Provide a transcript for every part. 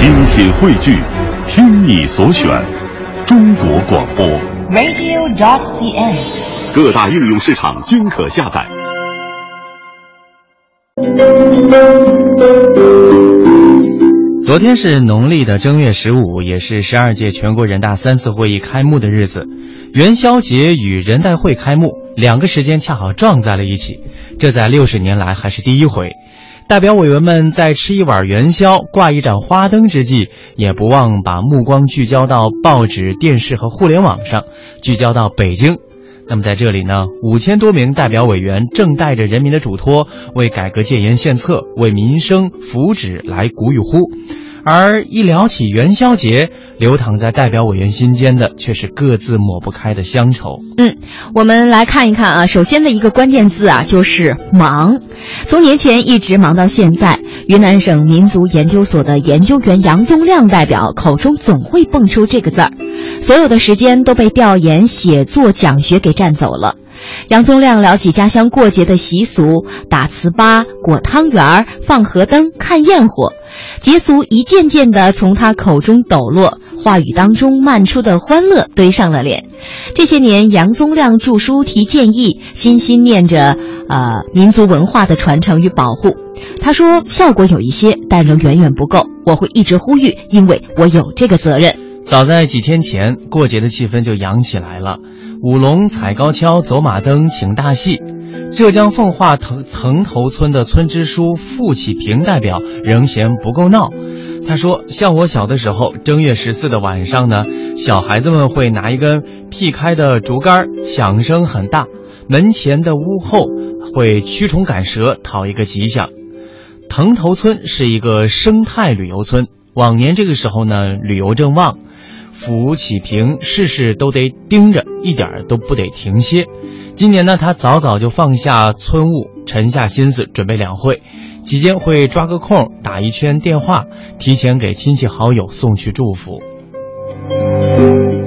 精品汇聚，听你所选，中国广播。radio.dot.cn，。各大应用市场均可下载。昨天是农历的正月十五，也是十二届全国人大三次会议开幕的日子。元宵节与人代会开幕两个时间恰好撞在了一起，这在六十年来还是第一回。代表委员们在吃一碗元宵、挂一盏花灯之际，也不忘把目光聚焦到报纸、电视和互联网上，聚焦到北京。那么在这里呢，五千多名代表委员正带着人民的嘱托，为改革建言献策，为民生福祉来鼓与呼。而一聊起元宵节，流淌在代表委员心间的却是各自抹不开的乡愁。嗯，我们来看一看啊，首先的一个关键字啊，就是忙。从年前一直忙到现在，云南省民族研究所的研究员杨宗亮代表口中总会蹦出这个字儿，所有的时间都被调研、写作、讲学给占走了。杨宗亮聊起家乡过节的习俗，打糍粑、裹汤圆儿、放河灯、看焰火，节俗一件件的从他口中抖落，话语当中漫出的欢乐堆上了脸。这些年，杨宗亮著书提建议，心心念着呃民族文化的传承与保护。他说效果有一些，但仍远远不够。我会一直呼吁，因为我有这个责任。早在几天前，过节的气氛就扬起来了。舞龙、踩高跷、走马灯、请大戏。浙江奉化藤藤头村的村支书傅启平代表仍嫌不够闹。他说：“像我小的时候，正月十四的晚上呢，小孩子们会拿一根劈开的竹竿，响声很大，门前的屋后会驱虫赶蛇，讨一个吉祥。藤头村是一个生态旅游村，往年这个时候呢，旅游正旺。”傅启平事事都得盯着，一点都不得停歇。今年呢，他早早就放下村务，沉下心思准备两会，期间会抓个空打一圈电话，提前给亲戚好友送去祝福。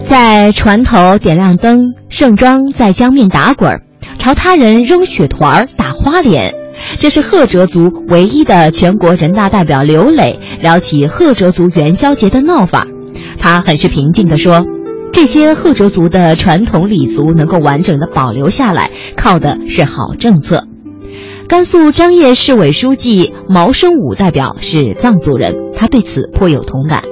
在船头点亮灯，盛装在江面打滚，朝他人扔雪团、打花脸。这是赫哲族唯一的全国人大代表刘磊聊起赫哲族元宵节的闹法。他很是平静地说：“这些赫哲族的传统礼俗能够完整的保留下来，靠的是好政策。”甘肃张掖市委书记毛生武代表是藏族人，他对此颇有同感。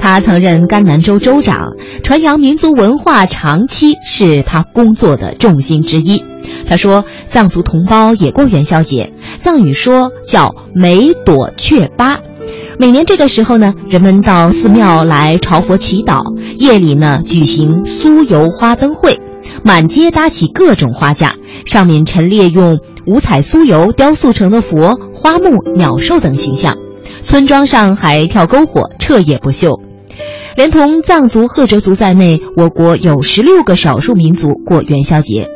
他曾任甘南州州长，传扬民族文化长期是他工作的重心之一。他说，藏族同胞也过元宵节，藏语说叫梅朵雀巴。每年这个时候呢，人们到寺庙来朝佛祈祷，夜里呢举行酥油花灯会，满街搭起各种花架，上面陈列用五彩酥油雕塑成的佛、花木、鸟兽等形象。村庄上还跳篝火，彻夜不休。连同藏族、赫哲族在内，我国有十六个少数民族过元宵节。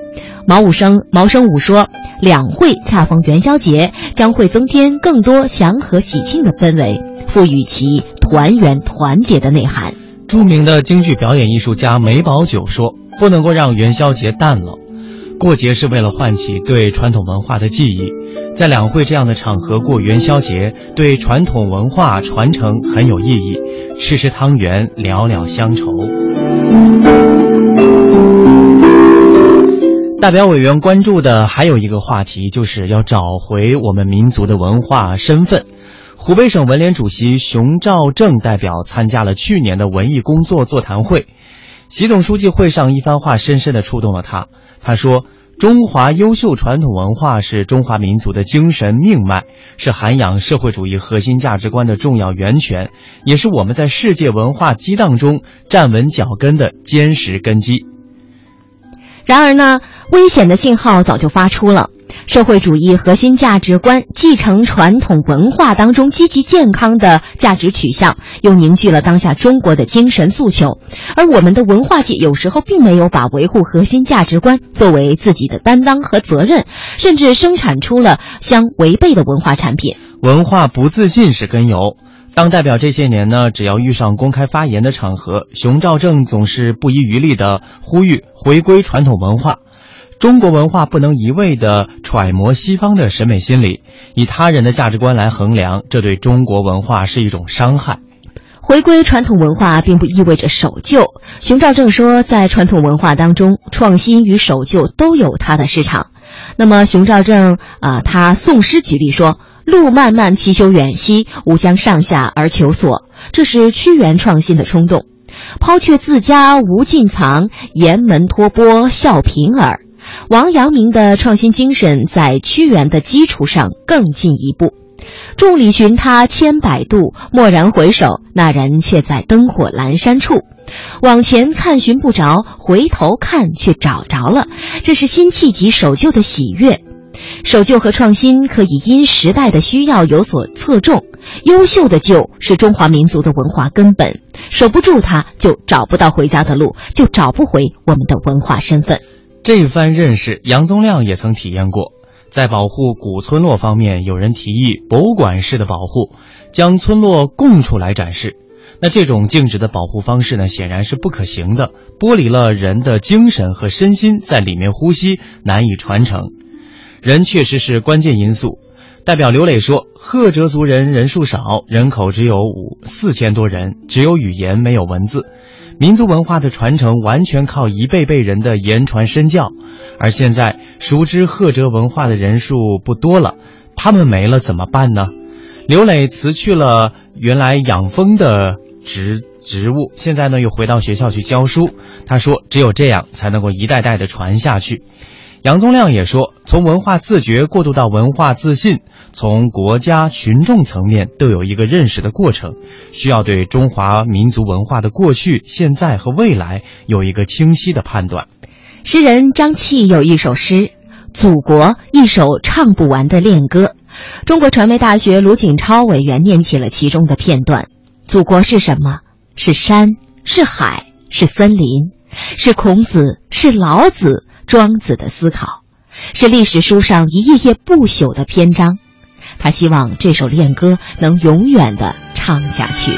毛武生毛生武说，两会恰逢元宵节，将会增添更多祥和喜庆的氛围。赋予其团圆团结的内涵。著名的京剧表演艺术家梅葆玖说：“不能够让元宵节淡了，过节是为了唤起对传统文化的记忆。在两会这样的场合过元宵节，对传统文化传承很有意义。吃吃汤圆，聊聊乡愁。”代表委员关注的还有一个话题，就是要找回我们民族的文化身份。湖北省文联主席熊兆正代表参加了去年的文艺工作座谈会，习总书记会上一番话深深地触动了他。他说：“中华优秀传统文化是中华民族的精神命脉，是涵养社会主义核心价值观的重要源泉，也是我们在世界文化激荡中站稳脚跟的坚实根基。”然而呢，危险的信号早就发出了。社会主义核心价值观继承传统文化当中积极健康的价值取向，又凝聚了当下中国的精神诉求。而我们的文化界有时候并没有把维护核心价值观作为自己的担当和责任，甚至生产出了相违背的文化产品。文化不自信是根由。当代表这些年呢，只要遇上公开发言的场合，熊兆正总是不遗余力地呼吁回归传统文化。中国文化不能一味地揣摩西方的审美心理，以他人的价值观来衡量，这对中国文化是一种伤害。回归传统文化并不意味着守旧。熊兆正说，在传统文化当中，创新与守旧都有它的市场。那么，熊兆正啊，他宋诗举例说：“路漫漫其修远兮，吾将上下而求索。”这是屈原创新的冲动。抛却自家无尽藏，沿门托钵笑贫儿。王阳明的创新精神在屈原的基础上更进一步。众里寻他千百度，蓦然回首，那人却在灯火阑珊处。往前看寻不着，回头看却找着了。这是辛弃疾守旧的喜悦。守旧和创新可以因时代的需要有所侧重。优秀的旧是中华民族的文化根本，守不住它，就找不到回家的路，就找不回我们的文化身份。这番认识，杨宗亮也曾体验过。在保护古村落方面，有人提议博物馆式的保护，将村落供出来展示。那这种静止的保护方式呢，显然是不可行的，剥离了人的精神和身心在里面呼吸，难以传承。人确实是关键因素。代表刘磊说，赫哲族人人数少，人口只有五四千多人，只有语言没有文字。民族文化的传承完全靠一辈辈人的言传身教，而现在熟知赫哲文化的人数不多了，他们没了怎么办呢？刘磊辞去了原来养蜂的职职务，现在呢又回到学校去教书。他说，只有这样才能够一代代的传下去。杨宗亮也说，从文化自觉过渡到文化自信，从国家群众层面都有一个认识的过程，需要对中华民族文化的过去、现在和未来有一个清晰的判断。诗人张契有一首诗《祖国》，一首唱不完的恋歌。中国传媒大学卢锦超委员念起了其中的片段：“祖国是什么？是山，是海，是森林，是孔子，是老子。”庄子的思考，是历史书上一页页不朽的篇章。他希望这首恋歌能永远的唱下去。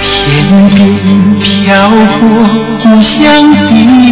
天边飘过故乡的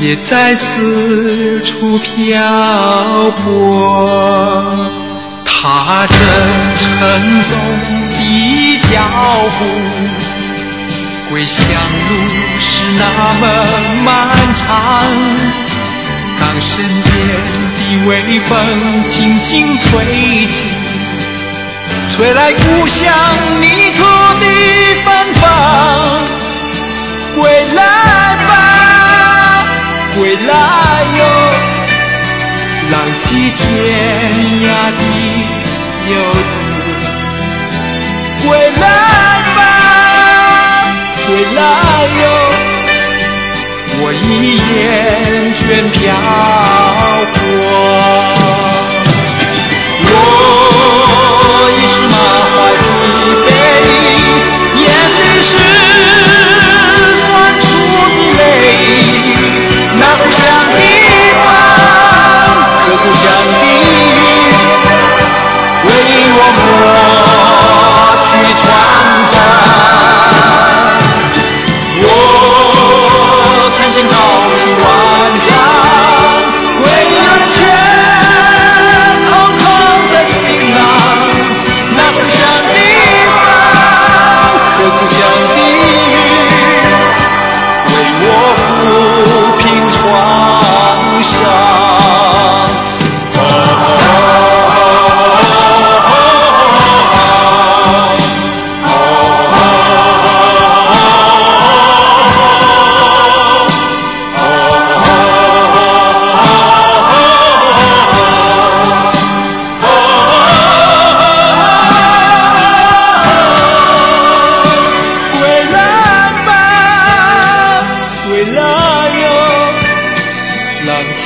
别再四处漂泊。踏着沉重的脚步，归乡路是那么漫长。当身边的微风轻轻吹起，吹来故乡泥土的芬芳。归来吧，归来哟，浪迹天涯的游子。归来吧，归来哟，我已厌倦漂泊。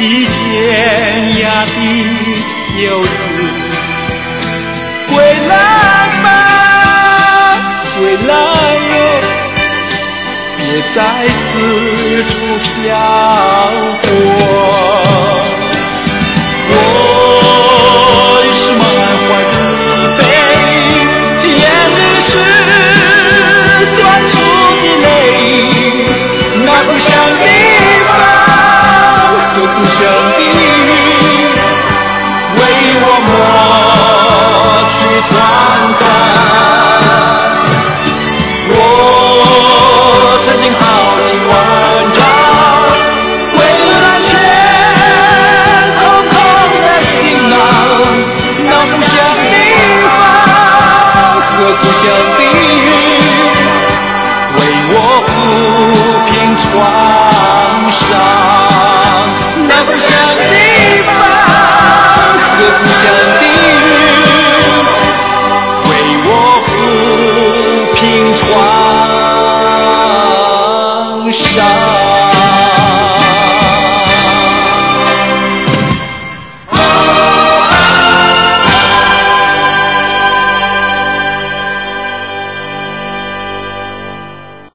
比天涯的游子归来吧归来哟别再四处漂泊。我已是满